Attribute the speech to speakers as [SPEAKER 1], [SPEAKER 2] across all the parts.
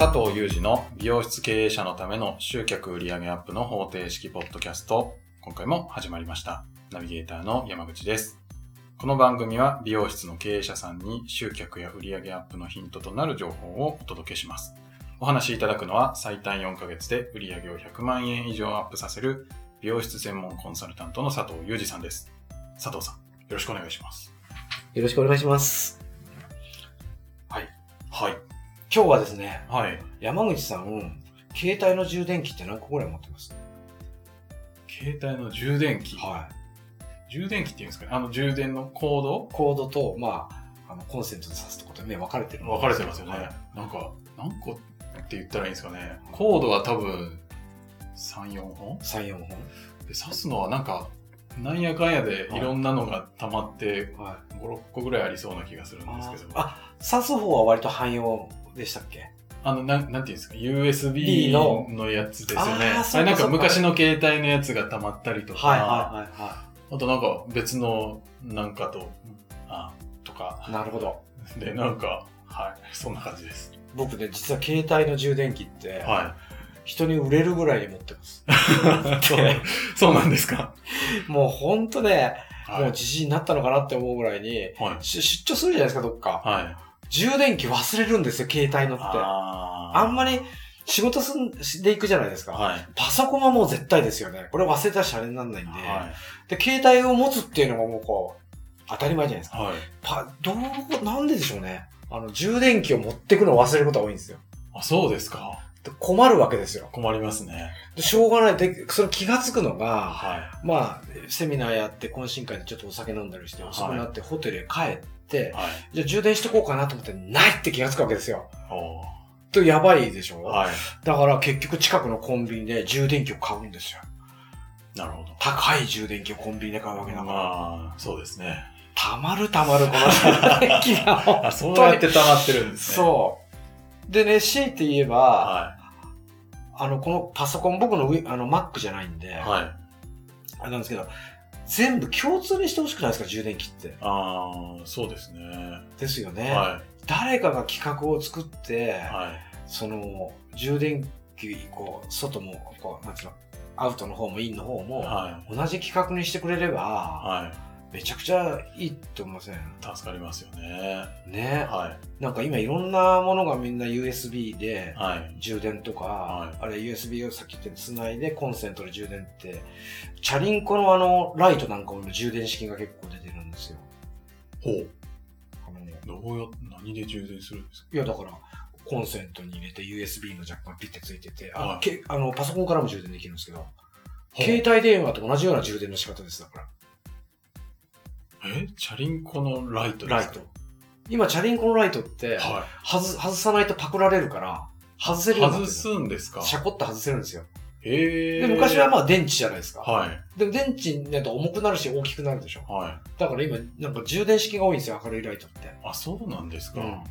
[SPEAKER 1] 佐藤裕二の美容室経営者のための集客売上アップの方程式ポッドキャスト。今回も始まりました。ナビゲーターの山口です。この番組は美容室の経営者さんに集客や売上アップのヒントとなる情報をお届けします。お話しいただくのは最短4ヶ月で売上を100万円以上アップさせる美容室専門コンサルタントの佐藤裕二さんです。佐藤さん、よろしくお願いします。
[SPEAKER 2] よろしくお願いします。
[SPEAKER 1] はい。
[SPEAKER 2] 今日はですね、
[SPEAKER 1] はい。
[SPEAKER 2] 山口さん、携帯の充電器って何個ぐらい持ってます？
[SPEAKER 1] 携帯の充電器？
[SPEAKER 2] はい。
[SPEAKER 1] 充電器っていうんですかねあの充電のコード？
[SPEAKER 2] コードと、まあ、あの、コンセントで挿すとことでね、分かれてるん
[SPEAKER 1] 分かれてますよね。
[SPEAKER 2] はい
[SPEAKER 1] なんか、何個って言ったらいいんですかね。コードは多分、3、4本
[SPEAKER 2] ？3、4
[SPEAKER 1] で、挿すのはなんか、なんやかんやでいろんなのが溜まって、
[SPEAKER 2] 本。はい。
[SPEAKER 1] 5、6個ぐらいありそうな気がするんですけど。あ
[SPEAKER 2] あ、挿す方は割と汎用？でしたっけ？
[SPEAKER 1] の、なん、なんていうんですか ?USB
[SPEAKER 2] の？
[SPEAKER 1] のやつですよね。
[SPEAKER 2] あ
[SPEAKER 1] れなんか昔の携帯のやつが溜まったりとか、
[SPEAKER 2] はいはいは
[SPEAKER 1] あとなんか別のなんかと、あ、とか
[SPEAKER 2] い。、なるほど。
[SPEAKER 1] で、なんか、はい、そんな感じです。
[SPEAKER 2] 僕ね、実は携帯の充電器って、
[SPEAKER 1] は
[SPEAKER 2] 人に売れるぐらいに持ってます。
[SPEAKER 1] い。そうそうなんですか？
[SPEAKER 2] もうほんとね、
[SPEAKER 1] はい。
[SPEAKER 2] もう自信になったのかなって思うぐらいに、
[SPEAKER 1] はい。
[SPEAKER 2] し出張するじゃないですか、どっか。
[SPEAKER 1] はい。
[SPEAKER 2] 充電器忘れるんですよ、携帯のって。
[SPEAKER 1] あ
[SPEAKER 2] あんまり仕事すんでいくじゃないですか。
[SPEAKER 1] はい。
[SPEAKER 2] パソコンはもう絶対ですよね。これ忘れたらシャレにならないんで。
[SPEAKER 1] は
[SPEAKER 2] で、携帯を持つっていうのがもうこう、当たり前じゃないです
[SPEAKER 1] い。
[SPEAKER 2] か。
[SPEAKER 1] はい。
[SPEAKER 2] パ、どう、なんででしょうね。あの、充電器を持ってくのを忘れることが多いんですよ。
[SPEAKER 1] あ、そうですか。
[SPEAKER 2] で困るわけですよ。
[SPEAKER 1] 困りますね。
[SPEAKER 2] でしょうがない。で、それ気がつくのが、
[SPEAKER 1] は
[SPEAKER 2] まあ、セミナーやって懇親会でちょっとお酒飲んだりして遅くなってホテルへ帰っ
[SPEAKER 1] はい。
[SPEAKER 2] じゃあ充電しとこうかなと思ってないって気がつくわけですよ。
[SPEAKER 1] お
[SPEAKER 2] とやばいでしょ、
[SPEAKER 1] はい。
[SPEAKER 2] だから結局近くのコンビニで充電器を買うんですよ。
[SPEAKER 1] なるほど。
[SPEAKER 2] 高い充電器をコンビニで買うわけだから。
[SPEAKER 1] まあ、そうですね。
[SPEAKER 2] たまるたまるこの充電器が。
[SPEAKER 1] あ、そうやって溜まってるんですね。
[SPEAKER 2] そう。でね、強いて言えば、
[SPEAKER 1] は
[SPEAKER 2] あの、このパソコン、僕のあの Mac じゃないんで、
[SPEAKER 1] い。はい。
[SPEAKER 2] あれなんですけど、全部共通にしてほしくないですか、充電器って。
[SPEAKER 1] ああ、そうですね。
[SPEAKER 2] ですよね。
[SPEAKER 1] は
[SPEAKER 2] 誰かが企画を作って、
[SPEAKER 1] い。はい。
[SPEAKER 2] その、充電器、こう、外も、こう、なんつうの、アウトの方もインの方も、
[SPEAKER 1] は
[SPEAKER 2] 同じ企画にしてくれれば、
[SPEAKER 1] い。は
[SPEAKER 2] めちゃくちゃいいと思いません？
[SPEAKER 1] い。助かりますよね。
[SPEAKER 2] ね。
[SPEAKER 1] は
[SPEAKER 2] なんか今いろんなものがみんな USB で
[SPEAKER 1] い。はい。
[SPEAKER 2] 充電とか、
[SPEAKER 1] はい
[SPEAKER 2] あれ USB をさっき言ったようにつないでコンセントで充電って、チャリンコのあのライトなんかも充電式が結構出てるんですよ。
[SPEAKER 1] ほう。
[SPEAKER 2] あの
[SPEAKER 1] どうや、何で充電するんですか？
[SPEAKER 2] いやだから、コンセントに入れて USB のジャックがピッてついてて、あ、
[SPEAKER 1] はい
[SPEAKER 2] けあのパソコンからも充電できるんですけど、携帯電話と同じような充電の仕方ですだから。
[SPEAKER 1] え？チャリンコのライトですか？
[SPEAKER 2] ライト。今、チャリンコのライトって、
[SPEAKER 1] は
[SPEAKER 2] 外外さないとパクられるから、外せ
[SPEAKER 1] い。
[SPEAKER 2] るようになって
[SPEAKER 1] 外
[SPEAKER 2] る
[SPEAKER 1] すんですか？
[SPEAKER 2] シャコって外せるんですよ。
[SPEAKER 1] へえ。
[SPEAKER 2] で、昔はまあ電池じゃないですか。
[SPEAKER 1] はい。
[SPEAKER 2] でも電池になると重くなるし大きくなるでしょ。
[SPEAKER 1] はい。
[SPEAKER 2] だから今、なんか充電式が多いんですよ、明るいライトって。
[SPEAKER 1] あ、そうなんですか。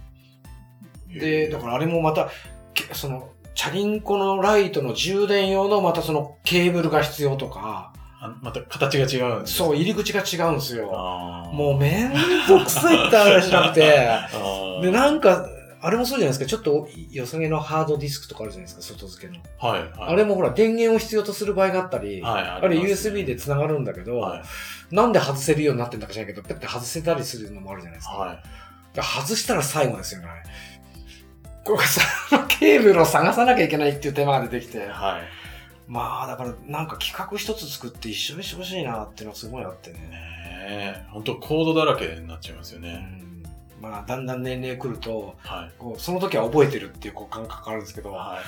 [SPEAKER 2] で、だ
[SPEAKER 1] ら、
[SPEAKER 2] からあれもまた、けその、チャリンコのライトの充電用のまたそのケーブルが必要とか、
[SPEAKER 1] あまた形が違うんです
[SPEAKER 2] そう、入り口が違うんですよ。もうめんどくさいって話しなくて。で、なんか、あれもそうじゃないですか、ちょっと良さげのハードディスクとかあるじゃないですか、外付けの。
[SPEAKER 1] はい、はい。
[SPEAKER 2] あれもほら、電源を必要とする場合があったり、
[SPEAKER 1] はい、
[SPEAKER 2] あれ USB で繋がるんだけど、
[SPEAKER 1] はい。
[SPEAKER 2] なんで外せるようになってんだか知らないけど、ペッて外せたりするのもあるじゃないですか。
[SPEAKER 1] はい。
[SPEAKER 2] 外したら最後ですよね。これさ、ケーブルを探さなきゃいけないっていう手間が出てきて。
[SPEAKER 1] はい。
[SPEAKER 2] まあ、だからなんか企画一つ作って一緒にしてほしいなっていうのがすごいあってね。
[SPEAKER 1] ねえ、本当コードだらけになっちゃいますよ
[SPEAKER 2] う
[SPEAKER 1] ね。
[SPEAKER 2] ん、まあ、だんだん年齢来ると、
[SPEAKER 1] はい。
[SPEAKER 2] こうその時は覚えてるっていうこう感覚があるんですけど、も
[SPEAKER 1] は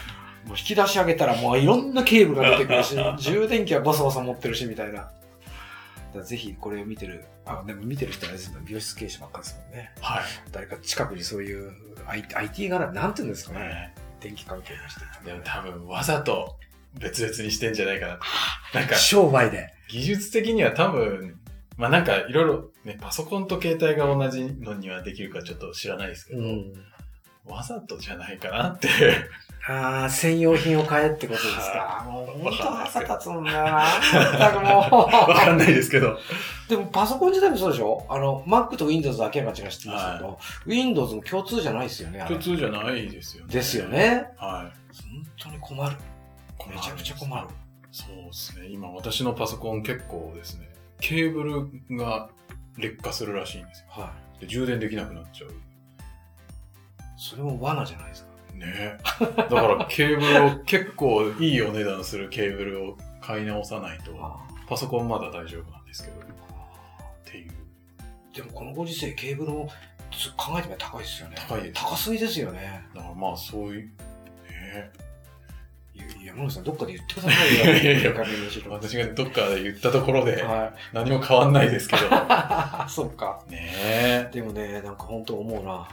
[SPEAKER 2] う引き出し上げたらもういろんなケーブルが出てくるし、充電器はボソボソ持ってるしみたいな。ぜひこれを見てる、あ、でも見てる人はですね美容室経営者ばっかりですもんね。
[SPEAKER 1] い。はい。
[SPEAKER 2] 誰か近くにそういう IT, IT がな、なんていうんですかね。
[SPEAKER 1] ね
[SPEAKER 2] 電気関係の人。
[SPEAKER 1] でも多分わざと別々にしてんじゃないかな。なんか
[SPEAKER 2] 商売で。
[SPEAKER 1] 技術的には多分、まあなんかいろいろね、パソコンと携帯が同じのにはできるかちょっと知らないですけど、
[SPEAKER 2] ん。
[SPEAKER 1] わざとじゃないかなって。
[SPEAKER 2] ああ、専用品を買えってことですか。もう本当
[SPEAKER 1] わかんないですけど
[SPEAKER 2] 腹立つんだよな。全くも
[SPEAKER 1] わかんないですけど。
[SPEAKER 2] う。でもパソコン自体もそうでしょ？あの、Mac と Windows だけが違いしてますけど、Windows も共通じゃないですよね。
[SPEAKER 1] 共通じゃないですよね。
[SPEAKER 2] ですよ。ね。
[SPEAKER 1] はい。
[SPEAKER 2] 本当に困る。めちゃくちゃ困る。
[SPEAKER 1] そうですね。今私のパソコン結構ですね、ケーブルが劣化するらしいんですよ。
[SPEAKER 2] はい。
[SPEAKER 1] で充電できなくなっちゃう。
[SPEAKER 2] それも罠じゃないですか。
[SPEAKER 1] ねだからケーブルを結構いいお値段するケーブルを買い直さないと、パソコンまだ大丈夫なんですけど、っていう。
[SPEAKER 2] でもこのご時世、ケーブルもつ考えてみたら高いですよね。
[SPEAKER 1] 高いです
[SPEAKER 2] 高すぎですよね。
[SPEAKER 1] だからまあそういう、ね
[SPEAKER 2] 山口さん、どっかで言ってくださいよ。
[SPEAKER 1] いやいやいや私がどっかで言ったところで
[SPEAKER 2] は
[SPEAKER 1] 何も変わんないですけど。
[SPEAKER 2] い。そうか。
[SPEAKER 1] ね
[SPEAKER 2] でもね、なんか本当思うな。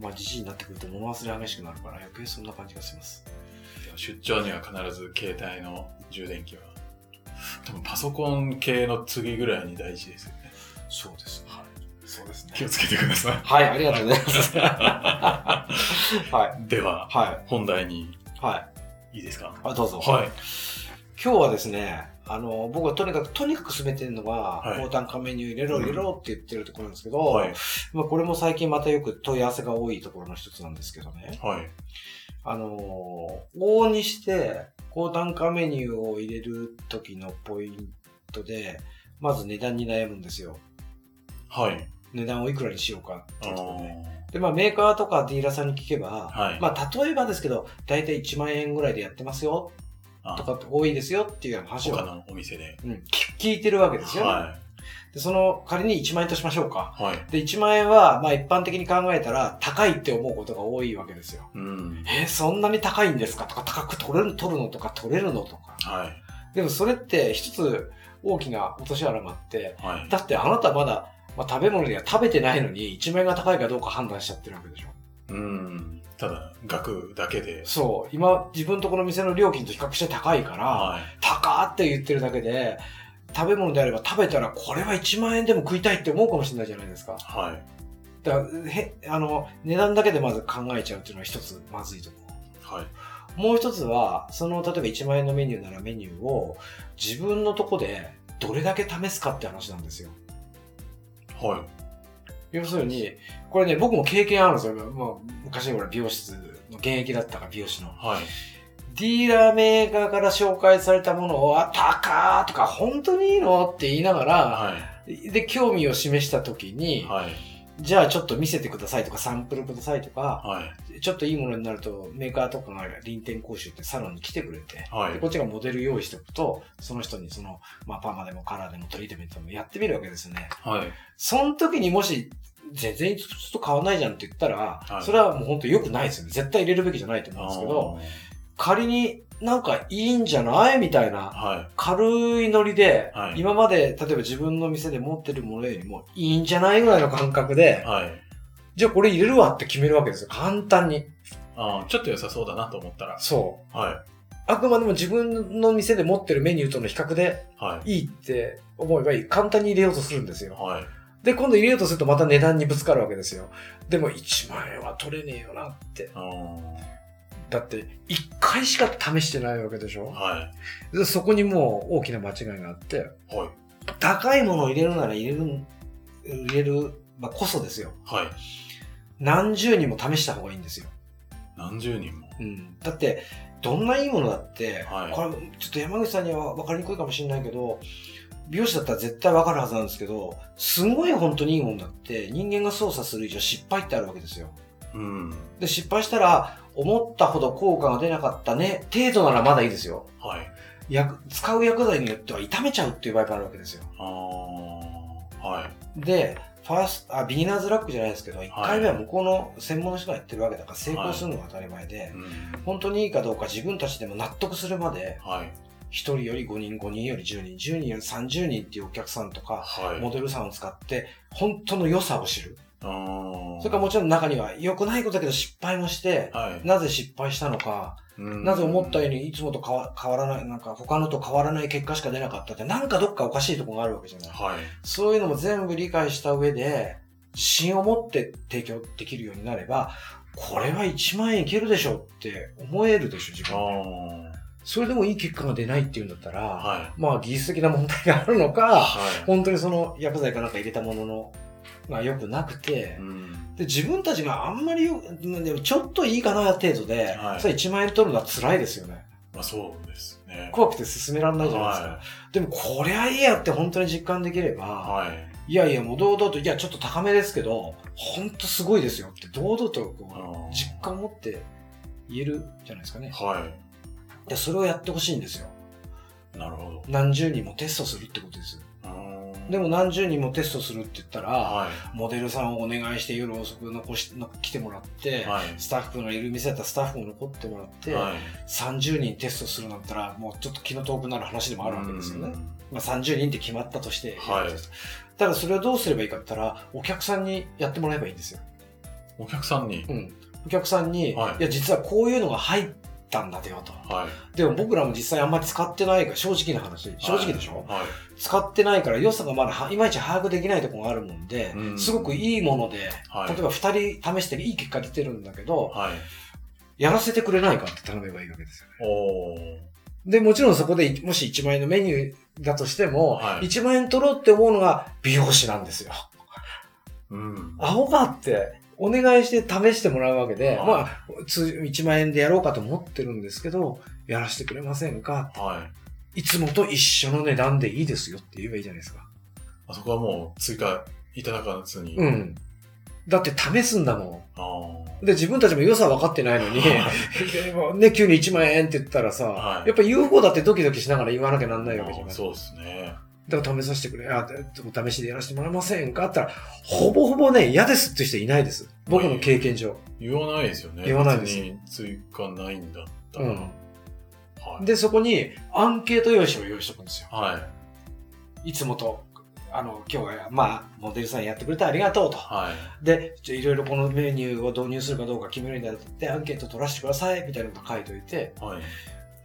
[SPEAKER 2] まあ、じじいになってくると物忘れ激しくなるから余計そんな感じがします。
[SPEAKER 1] 出張には必ず携帯の充電器は、多分パソコン系の次ぐらいに大事ですよね。
[SPEAKER 2] そうです。はい。そうですね。
[SPEAKER 1] 気をつけてください。
[SPEAKER 2] はい、ありがとうございます。はい。
[SPEAKER 1] では、
[SPEAKER 2] はい。
[SPEAKER 1] 本題に
[SPEAKER 2] はい。
[SPEAKER 1] いいですか？
[SPEAKER 2] あ、どうぞ。
[SPEAKER 1] はい。
[SPEAKER 2] 今日はですね、あの、僕はとにかく、とにかく進めてるのが、
[SPEAKER 1] はい
[SPEAKER 2] 高単価メニュー入れろ入れろって言ってるところなんですけど、
[SPEAKER 1] はい。
[SPEAKER 2] まあこれも最近またよく問い合わせが多いところの一つなんですけどね。
[SPEAKER 1] はい。
[SPEAKER 2] あの、往々にして、高単価メニューを入れる時のポイントで、まず値段に悩むんですよ。
[SPEAKER 1] はい。
[SPEAKER 2] 値段をいくらにしようかって
[SPEAKER 1] あ
[SPEAKER 2] いうところで。
[SPEAKER 1] ー
[SPEAKER 2] で、まあメーカーとかディーラーさんに聞けば、
[SPEAKER 1] はい。
[SPEAKER 2] まあ例えばですけど、だいたい1万円ぐらいでやってますよ
[SPEAKER 1] あ
[SPEAKER 2] とかって多いですよっていう話を、
[SPEAKER 1] 他のお店で。
[SPEAKER 2] うん、聞聞いてるわけですよ、
[SPEAKER 1] は
[SPEAKER 2] で。その仮に1万円としましょうか。
[SPEAKER 1] い。はい。
[SPEAKER 2] で、1万円は、まあ一般的に考えたら高いって思うことが多いわけですよ。
[SPEAKER 1] うん。
[SPEAKER 2] えーそんなに高いんですか？とか、高く取れる、取るのとか取れるのとか。
[SPEAKER 1] はい。
[SPEAKER 2] でもそれって一つ大きな落とし穴があって、
[SPEAKER 1] はい。
[SPEAKER 2] だってあなたまだ、まあ、食べ物には食べてないのに1万円が高いかどうか判断しちゃってるわけでしょ。
[SPEAKER 1] うん。ただ、額だけで。
[SPEAKER 2] そう。今、自分のところの店の料金と比較して高いから、
[SPEAKER 1] はい。
[SPEAKER 2] 高って言ってるだけで、食べ物であれば食べたらこれは1万円でも食いたいって思うかもしれないじゃないですか。
[SPEAKER 1] はい。
[SPEAKER 2] だから、へ、あの、値段だけでまず考えちゃうっていうのは一つまずいところ。
[SPEAKER 1] はい。
[SPEAKER 2] もう一つは、その、例えば1万円のメニューならメニューを自分のとこでどれだけ試すかって話なんですよ。
[SPEAKER 1] はい。
[SPEAKER 2] 要するに、これね、僕も経験あるんですよ。もう昔俺美容室の現役だったから美容師の。
[SPEAKER 1] はい。
[SPEAKER 2] ディーラーメーカーから紹介されたものを、あ、高ーとか本当にいいの？って言いながら、
[SPEAKER 1] はい。
[SPEAKER 2] で、興味を示した時に、
[SPEAKER 1] はい。
[SPEAKER 2] じゃあちょっと見せてくださいとかサンプルくださいとか、
[SPEAKER 1] はい。
[SPEAKER 2] ちょっといいものになるとメーカーとかが臨転講習ってサロンに来てくれて、
[SPEAKER 1] はい。
[SPEAKER 2] でこっちがモデル用意しておくと、その人にその、まあ、パーマでもカラーでもトリートメントでもやってみるわけですよね。
[SPEAKER 1] はい。
[SPEAKER 2] その時にもし、全然ちょっと変わんないじゃんって言ったら、
[SPEAKER 1] はい
[SPEAKER 2] それはもう本当良くないですよね。絶対入れるべきじゃないと思うんですけど、仮になんかいいんじゃない？みたいな、
[SPEAKER 1] は
[SPEAKER 2] 軽いノリで、
[SPEAKER 1] はい
[SPEAKER 2] 今まで例えば自分の店で持ってるものよりもいいんじゃないぐらいの感覚で
[SPEAKER 1] い。、はい。
[SPEAKER 2] じゃあこれ入れるわって決めるわけですよ。簡単に。
[SPEAKER 1] あーちょっと良さそうだなと思ったら。
[SPEAKER 2] そう。
[SPEAKER 1] は
[SPEAKER 2] あくまでも自分の店で持ってるメニューとの比較で
[SPEAKER 1] い。はい。
[SPEAKER 2] いいって思えばいい。簡単に入れようとするんですよ。
[SPEAKER 1] はい。
[SPEAKER 2] で、今度入れようとするとまた値段にぶつかるわけですよ。でも1万円は取れねえよなって。だって、1回しか試してないわけでしょ？
[SPEAKER 1] は
[SPEAKER 2] でそこにもう大きな間違いがあって、
[SPEAKER 1] い。はい。
[SPEAKER 2] 高いものを入れるなら入れる、入れる、まあ、こそですよ。
[SPEAKER 1] はい。
[SPEAKER 2] 何十人も試した方がいいんですよ。
[SPEAKER 1] 何十人も。
[SPEAKER 2] うん。だって、どんないいものだって、
[SPEAKER 1] はい
[SPEAKER 2] これ、ちょっと山口さんには分かりにくいかもしれないけど、美容師だったら絶対分かるはずなんですけど、すごい本当にいいもんだって、人間が操作する以上失敗ってあるわけですよ。
[SPEAKER 1] うん。
[SPEAKER 2] で、失敗したら、思ったほど効果が出なかったね、程度ならまだいいですよ。
[SPEAKER 1] はい。
[SPEAKER 2] 薬使う薬剤によっては痛めちゃうっていう場合があるわけですよ。
[SPEAKER 1] ああ。はい。
[SPEAKER 2] で、ファースト、あ、ビギナーズラックじゃないですけど、1回目は向こうの専門の人がやってるわけだから成功するのが当たり前で、
[SPEAKER 1] うん。
[SPEAKER 2] 本当にいいかどうか自分たちでも納得するまで、
[SPEAKER 1] はい。
[SPEAKER 2] 1人より5人、5人より10人、10人より30人っていうお客さんとか、
[SPEAKER 1] はい。
[SPEAKER 2] モデルさんを使って、本当の良さを知る。それからもちろん中には良くないことだけど失敗もして、
[SPEAKER 1] はい。
[SPEAKER 2] なぜ失敗したのか、
[SPEAKER 1] うん
[SPEAKER 2] なぜ思ったようにいつもと変わ変わらない、なんか他のと変わらない結果しか出なかったって、なんかどっかおかしいところがあるわけじゃない。
[SPEAKER 1] はい。
[SPEAKER 2] そういうのも全部理解した上で、芯を持って提供できるようになれば、これは1万円いけるでしょって思えるでしょ、自
[SPEAKER 1] あ
[SPEAKER 2] 分で。
[SPEAKER 1] あ。
[SPEAKER 2] それでもいい結果が出ないっていうんだったら、
[SPEAKER 1] は
[SPEAKER 2] まあ技術的な問題があるの
[SPEAKER 1] い。
[SPEAKER 2] か、
[SPEAKER 1] はい。
[SPEAKER 2] 本当にその薬剤かなんか入れたもののが良くなくて
[SPEAKER 1] う、ん。
[SPEAKER 2] で自分たちがあんまりよ、でもちょっといいかな程度で、
[SPEAKER 1] はい
[SPEAKER 2] それ1万円取るのは辛いですよね。
[SPEAKER 1] まあそうですね。
[SPEAKER 2] 怖くて進められないじゃないですか。
[SPEAKER 1] は
[SPEAKER 2] でもこれはいいやって本当に実感できれば、
[SPEAKER 1] い。はい。
[SPEAKER 2] いやいや、もう堂々と、いや、ちょっと高めですけど、本当すごいですよって、堂々とこう実感を持って言えるじゃないですかね。
[SPEAKER 1] は
[SPEAKER 2] で、それをやってほしいんですよ。
[SPEAKER 1] い。なるほど。
[SPEAKER 2] 何十人もテストするってことです。
[SPEAKER 1] うーん
[SPEAKER 2] でも何十人もテストするって言ったら、
[SPEAKER 1] は
[SPEAKER 2] モデルさんをお願いして夜遅く残し、の来てもらって、
[SPEAKER 1] い。はい。
[SPEAKER 2] スタッフのいる店だったらスタッフも残ってもらって、
[SPEAKER 1] はい。
[SPEAKER 2] 30人テストするなんて言ったら、もうちょっと気の遠くなる話でもあるわけですよね。
[SPEAKER 1] うん
[SPEAKER 2] まあ、30人って決まったとして、
[SPEAKER 1] はい
[SPEAKER 2] ただそれをどうすればいいかって言ったら、お客さんにやってもらえばいいんですよ。
[SPEAKER 1] お客さんに？
[SPEAKER 2] うん。お客さんに、
[SPEAKER 1] はい
[SPEAKER 2] い、や、実はこういうのが入ったんだよと。
[SPEAKER 1] はい。
[SPEAKER 2] でも僕らも実際あんまり使ってないから、正直な話。正直でしょ、
[SPEAKER 1] はい。
[SPEAKER 2] 使ってないから良さがまだはいまいち把握できないところがあるもんで、
[SPEAKER 1] うん
[SPEAKER 2] すごくいいもので、
[SPEAKER 1] はい。
[SPEAKER 2] 例えば2人試していい結果出てるんだけど、
[SPEAKER 1] はい。
[SPEAKER 2] やらせてくれないかって頼めばいいわけですよね。で、もちろんそこでもし1万円のメニューだとしても、
[SPEAKER 1] はい
[SPEAKER 2] 1万円取ろうって思うのが美容師なんですよ。
[SPEAKER 1] うん。
[SPEAKER 2] アホかって、お願いして試してもらうわけで、
[SPEAKER 1] はい
[SPEAKER 2] まあ、通1万円でやろうかと思ってるんですけど、やらせてくれませんか？
[SPEAKER 1] はい。
[SPEAKER 2] いつもと一緒の値段でいいですよって言えばいいじゃないですか。
[SPEAKER 1] あそこはもう追加いただかずに。あ
[SPEAKER 2] うん。だって試すんだも
[SPEAKER 1] あ
[SPEAKER 2] ん。で、自分たちも良さ分かってないのに、ね、急に1万円って言ったらさ、
[SPEAKER 1] はい
[SPEAKER 2] やっぱ言う方だってドキドキしながら言わなきゃなんないわけじゃない。
[SPEAKER 1] そうですね。
[SPEAKER 2] だから試させてくれ、あ、お試しでやらせてもらえませんかって言ったら、ほぼほぼね、嫌ですって人いないです。僕の経験上。
[SPEAKER 1] 言わないですよね。
[SPEAKER 2] 言わないです
[SPEAKER 1] 追加ないんだったら。
[SPEAKER 2] うん。
[SPEAKER 1] はい。
[SPEAKER 2] で、そこにアンケート用紙を用意しておくんですよ。
[SPEAKER 1] はい。
[SPEAKER 2] いつもと、あの、今日は、まあ、モデルさんやってくれてありがとうと。
[SPEAKER 1] はい。
[SPEAKER 2] で、いろいろこのメニューを導入するかどうか決めるにあたって、アンケート取らせてください、みたいなこと書いといて、
[SPEAKER 1] はい。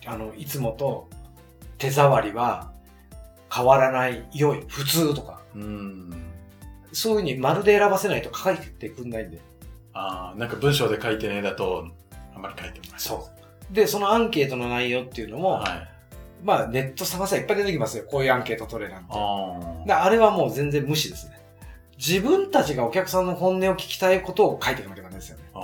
[SPEAKER 2] あの、いつもと手触りは変わらない、良い、普通とか、
[SPEAKER 1] うん。
[SPEAKER 2] そういうふうに丸で選ばせないと書いてくんないんで。
[SPEAKER 1] ああ、なんか文章で書いてねだと、あんまり書いてもない。
[SPEAKER 2] そう。で、そのアンケートの内容っていうのも、
[SPEAKER 1] はい。
[SPEAKER 2] まあ、ネット探せばいっぱい出てきますよ。こういうアンケート取れなんて。
[SPEAKER 1] あ
[SPEAKER 2] であれはもう全然無視ですね。自分たちがお客さんの本音を聞きたいことを書いていかなきゃダメですよね。
[SPEAKER 1] あ。あ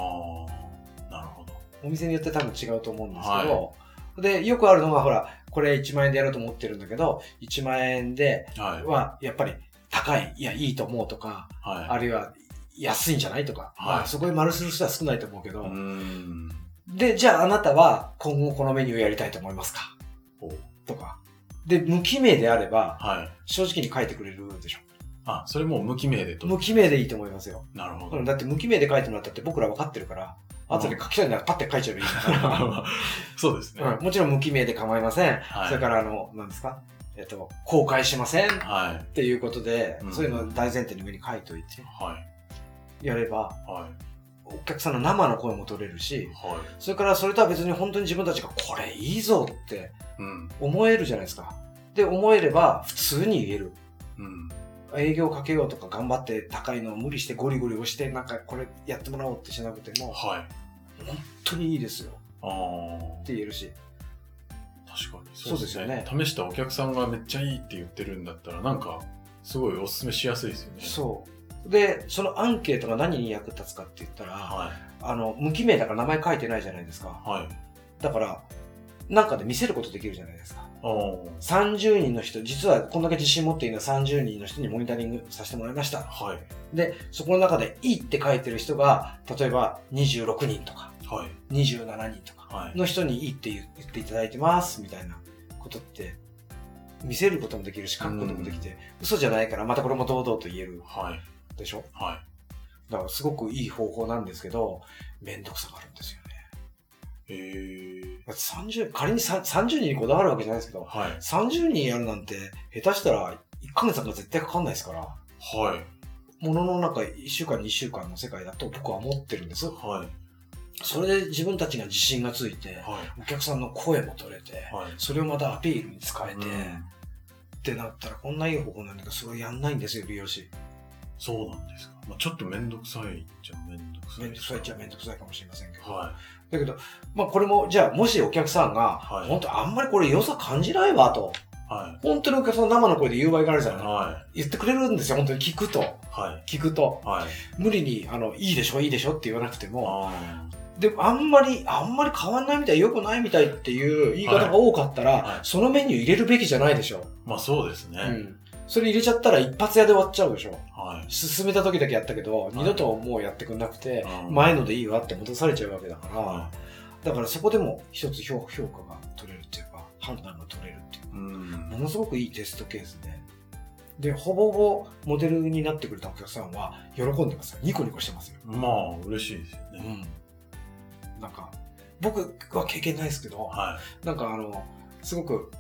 [SPEAKER 1] あ。なるほど。
[SPEAKER 2] お店によって多分違うと思うんですけど、で、よくあるのが、ほら、これ1万円でやろうと思ってるんだけど、1万円で
[SPEAKER 1] は
[SPEAKER 2] やっぱり高い、いや、いいと思うとか、
[SPEAKER 1] はい。
[SPEAKER 2] あるいは安いんじゃないとか、
[SPEAKER 1] はい
[SPEAKER 2] まあ、そこに丸する人は少ないと思うけど。で、じゃああなたは今後このメニューをやりたいと思いますか？
[SPEAKER 1] お
[SPEAKER 2] とか。で、無記名であれば、
[SPEAKER 1] はい。
[SPEAKER 2] 正直に書いてくれるでしょ。
[SPEAKER 1] あ、それもう無記名でと。
[SPEAKER 2] 無記名でいいと思いますよ。
[SPEAKER 1] なるほど。
[SPEAKER 2] うんだって無記名で書いてもらったって僕ら分かってるから、後で書きたいならパッて書いちゃえばいいか
[SPEAKER 1] そうですね。
[SPEAKER 2] ら。うんもちろん無記名で構いません。
[SPEAKER 1] はい
[SPEAKER 2] それからあの、何ですか？えっと、公開しませんっ
[SPEAKER 1] はい。
[SPEAKER 2] ていうことで、
[SPEAKER 1] うん
[SPEAKER 2] そういうのを大前提に上に書いといて、
[SPEAKER 1] はい。
[SPEAKER 2] やれば、
[SPEAKER 1] はい。
[SPEAKER 2] お客さんの生の声も取れるし、
[SPEAKER 1] はい。
[SPEAKER 2] それからそれとは別に本当に自分たちがこれいいぞって
[SPEAKER 1] うん。
[SPEAKER 2] 思えるじゃないですか。で、思えれば普通に言える。
[SPEAKER 1] うん。
[SPEAKER 2] 営業かけようとか頑張って高いのを無理してゴリゴリ押してなんかこれやってもらおうってしなくても、
[SPEAKER 1] はい。
[SPEAKER 2] 本当にいいですよ
[SPEAKER 1] ああ。
[SPEAKER 2] って言えるし。
[SPEAKER 1] 確かに
[SPEAKER 2] そうですよね
[SPEAKER 1] 試したお客さんがめっちゃいいって言ってるんだったら、なんか、すごいおすすめしやすいですよね。
[SPEAKER 2] そう。で、そのアンケートが何に役立つかって言ったら、
[SPEAKER 1] は
[SPEAKER 2] あの、無記名だから名前書いてないじゃないですか。
[SPEAKER 1] い。はい。
[SPEAKER 2] だから、なんかで見せることできるじゃないですか。
[SPEAKER 1] おー
[SPEAKER 2] 30人の人、実はこんだけ自信持っているのは30人の人にモニタリングさせてもらいました。
[SPEAKER 1] はい。
[SPEAKER 2] で、そこの中でいいって書いてる人が、例えば26人とか、
[SPEAKER 1] はい。
[SPEAKER 2] 27人とか
[SPEAKER 1] はい。
[SPEAKER 2] の人にいいって言っていただいてます、みたいなことって、見せることもできるし、書くこともできて、嘘じゃないから、またこれも堂々と言える
[SPEAKER 1] はい。
[SPEAKER 2] でしょ？
[SPEAKER 1] は
[SPEAKER 2] だからすごくいい方法なんですけど、めんどくさがあるんですよね。
[SPEAKER 1] え。
[SPEAKER 2] だって30、仮にさ30人にこだわるわけじゃないですけど、
[SPEAKER 1] はい。
[SPEAKER 2] 30人やるなんて、下手したら1ヶ月なんか絶対かかんないですから、
[SPEAKER 1] はい。
[SPEAKER 2] ものの中1週間、2週間の世界だと僕は思ってるんです。
[SPEAKER 1] はい。
[SPEAKER 2] それで自分たちが自信がついて、
[SPEAKER 1] はい。
[SPEAKER 2] お客さんの声も取れて、
[SPEAKER 1] はい。
[SPEAKER 2] それをまたアピールに使えて、
[SPEAKER 1] うん
[SPEAKER 2] ってなったら、こんないい方法なんだけど、それをやんないんですよ、美容師。
[SPEAKER 1] そうなんですか。まあ、ちょっとめんどくさいじゃめんどくさい。
[SPEAKER 2] めんどくさいっちゃめんどくさいかもしれませんけど。
[SPEAKER 1] は
[SPEAKER 2] だけど、まあこれも、じゃあもしお客さんが、
[SPEAKER 1] はい
[SPEAKER 2] 本当あんまりこれ良さ感じないわと、
[SPEAKER 1] い。は
[SPEAKER 2] 本当にお客さんの生の声で言う場合があるじゃ
[SPEAKER 1] い。
[SPEAKER 2] ない
[SPEAKER 1] は
[SPEAKER 2] 言ってくれるんですよ、本当に聞くと。
[SPEAKER 1] い。はい。
[SPEAKER 2] 聞くと。
[SPEAKER 1] はい。
[SPEAKER 2] 無理に、あの、いいでしょ、いいでしょって言わなくても、
[SPEAKER 1] あ
[SPEAKER 2] でもあんまり、あんまり変わんないみたい、良くないみたいっていう言い方が多かったら、
[SPEAKER 1] はいはい
[SPEAKER 2] そのメニュー入れるべきじゃないでしょ。
[SPEAKER 1] ーまあそうですね。
[SPEAKER 2] うん。それ入れちゃったら一発屋で終わっちゃうでしょ。
[SPEAKER 1] はい。
[SPEAKER 2] 進めた時だけやったけど、二度ともうやってくんなくて、
[SPEAKER 1] うん
[SPEAKER 2] 前のでいいわって戻されちゃうわけだから、
[SPEAKER 1] は
[SPEAKER 2] だからそこでも一つ評評価が取れるっていうか、判断が取れるっていう
[SPEAKER 1] い。うん。
[SPEAKER 2] ものすごくいいテストケースで。で、ほぼほぼモデルになってくれたお客さんは喜んでますよ。ニコニコしてますよ。
[SPEAKER 1] まあ、嬉しいですよね。
[SPEAKER 2] うん。なんか、僕は経験ないですけど、
[SPEAKER 1] は
[SPEAKER 2] なんかあの、すごく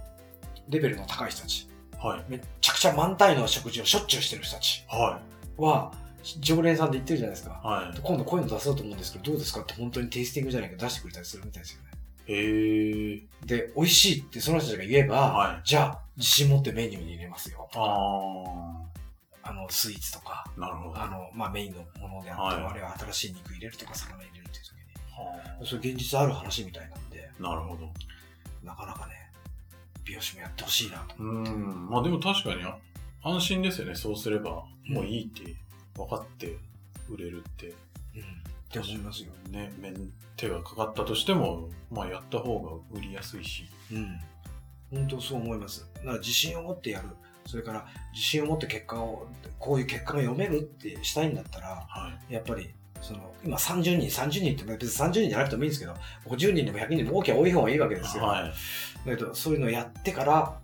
[SPEAKER 2] レベルの高い人たち、
[SPEAKER 1] い。はい。
[SPEAKER 2] めっちゃくちゃ満タイの食事をしょっちゅうしてる人たち
[SPEAKER 1] は
[SPEAKER 2] は、常連さんで言ってるじゃないですか。
[SPEAKER 1] い。はい。
[SPEAKER 2] 今度こういうの出そうと思うんですけど、どうですかって本当にテイスティングじゃないけど出してくれたりするみたいですよね。
[SPEAKER 1] へえ。
[SPEAKER 2] で、美味しいってその人たちが言えば、
[SPEAKER 1] はい。
[SPEAKER 2] じゃあ自信持ってメニューに入れますよ。
[SPEAKER 1] あ
[SPEAKER 2] あの、スイーツとか、
[SPEAKER 1] あ。なるほど。
[SPEAKER 2] あの、まあ、メインのものであっても、
[SPEAKER 1] はい
[SPEAKER 2] あるいは新しい肉入れるとか魚入れるっていう時に、
[SPEAKER 1] は
[SPEAKER 2] それ現実ある話みたいなんで、
[SPEAKER 1] あなるほど。
[SPEAKER 2] なかなかね、美容師もやってほしいなと。
[SPEAKER 1] うん。まあでも確かに安心ですよね。そうすれば、もういいって分かって売れるって。
[SPEAKER 2] うん。って思いますよ。
[SPEAKER 1] ね、面手がかかったとしても、まあやった方が売りやすいし。
[SPEAKER 2] うん。本当そう思います。だから自信を持ってやる。それから自信を持って結果を、こういう結果が読めるってしたいんだったら、
[SPEAKER 1] はい。
[SPEAKER 2] やっぱり、その、今30人、30人って別に30人じゃなくてもいいんですけど、50人でも100人でも多きゃ多い方がいいわけですよ。
[SPEAKER 1] はい。
[SPEAKER 2] だけど、そういうのをやってから、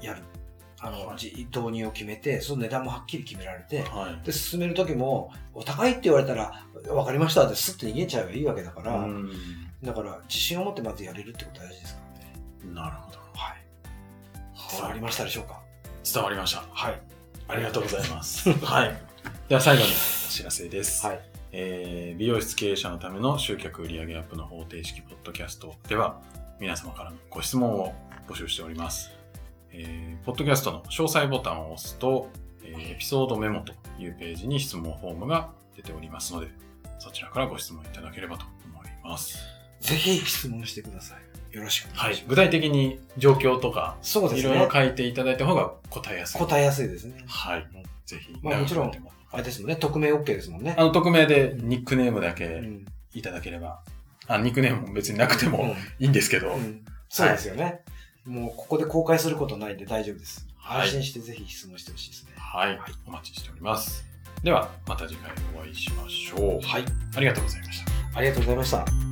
[SPEAKER 2] やる。あの、
[SPEAKER 1] はい
[SPEAKER 2] じ導入を決めて、その値段もはっきり決められて、
[SPEAKER 1] はい。
[SPEAKER 2] で、進める時も、お高いって言われたら、分かりましたってスッと逃げちゃえばいいわけだから、
[SPEAKER 1] うん。
[SPEAKER 2] だから、自信を持ってまずやれるってこと大事ですからね。
[SPEAKER 1] なるほど。
[SPEAKER 2] はい。伝わり
[SPEAKER 1] はい。
[SPEAKER 2] ましたでしょうか？
[SPEAKER 1] 伝わりました。
[SPEAKER 2] はい。
[SPEAKER 1] ありがとうございます。はい。では最後にお知らせです。
[SPEAKER 2] はい。
[SPEAKER 1] えー美容室経営者のための集客売上アップの方程式ポッドキャストでは皆様からのご質問を募集しております。えーポッドキャストの詳細ボタンを押すと、えーエピソードメモというページに質問フォームが出ておりますので、そちらからご質問いただければと思います。
[SPEAKER 2] ぜひ質問してください。よろしくお
[SPEAKER 1] はい
[SPEAKER 2] 願いし。ます。
[SPEAKER 1] 具体的に状況とか、
[SPEAKER 2] そうですね
[SPEAKER 1] いろいろ。書いていただいた方が答えやすい。
[SPEAKER 2] 答えやすいですね。
[SPEAKER 1] はい。ぜひ。
[SPEAKER 2] まあもちろんあれですもんね。匿名 OK ですもんね
[SPEAKER 1] あ。の、匿名でニックネームだけ
[SPEAKER 2] うん。
[SPEAKER 1] いただければ、あ、ニックネームも別になくてもいいんですけど、
[SPEAKER 2] うんうんそうですよね。もうここで公開することないんで大丈夫です。
[SPEAKER 1] はい
[SPEAKER 2] 安心してぜひ質問してほしいですね。
[SPEAKER 1] はい、
[SPEAKER 2] はい
[SPEAKER 1] お待ちしております。では、また次回お会いしましょう。
[SPEAKER 2] はい。
[SPEAKER 1] ありがとうございました。
[SPEAKER 2] ありがとうございました。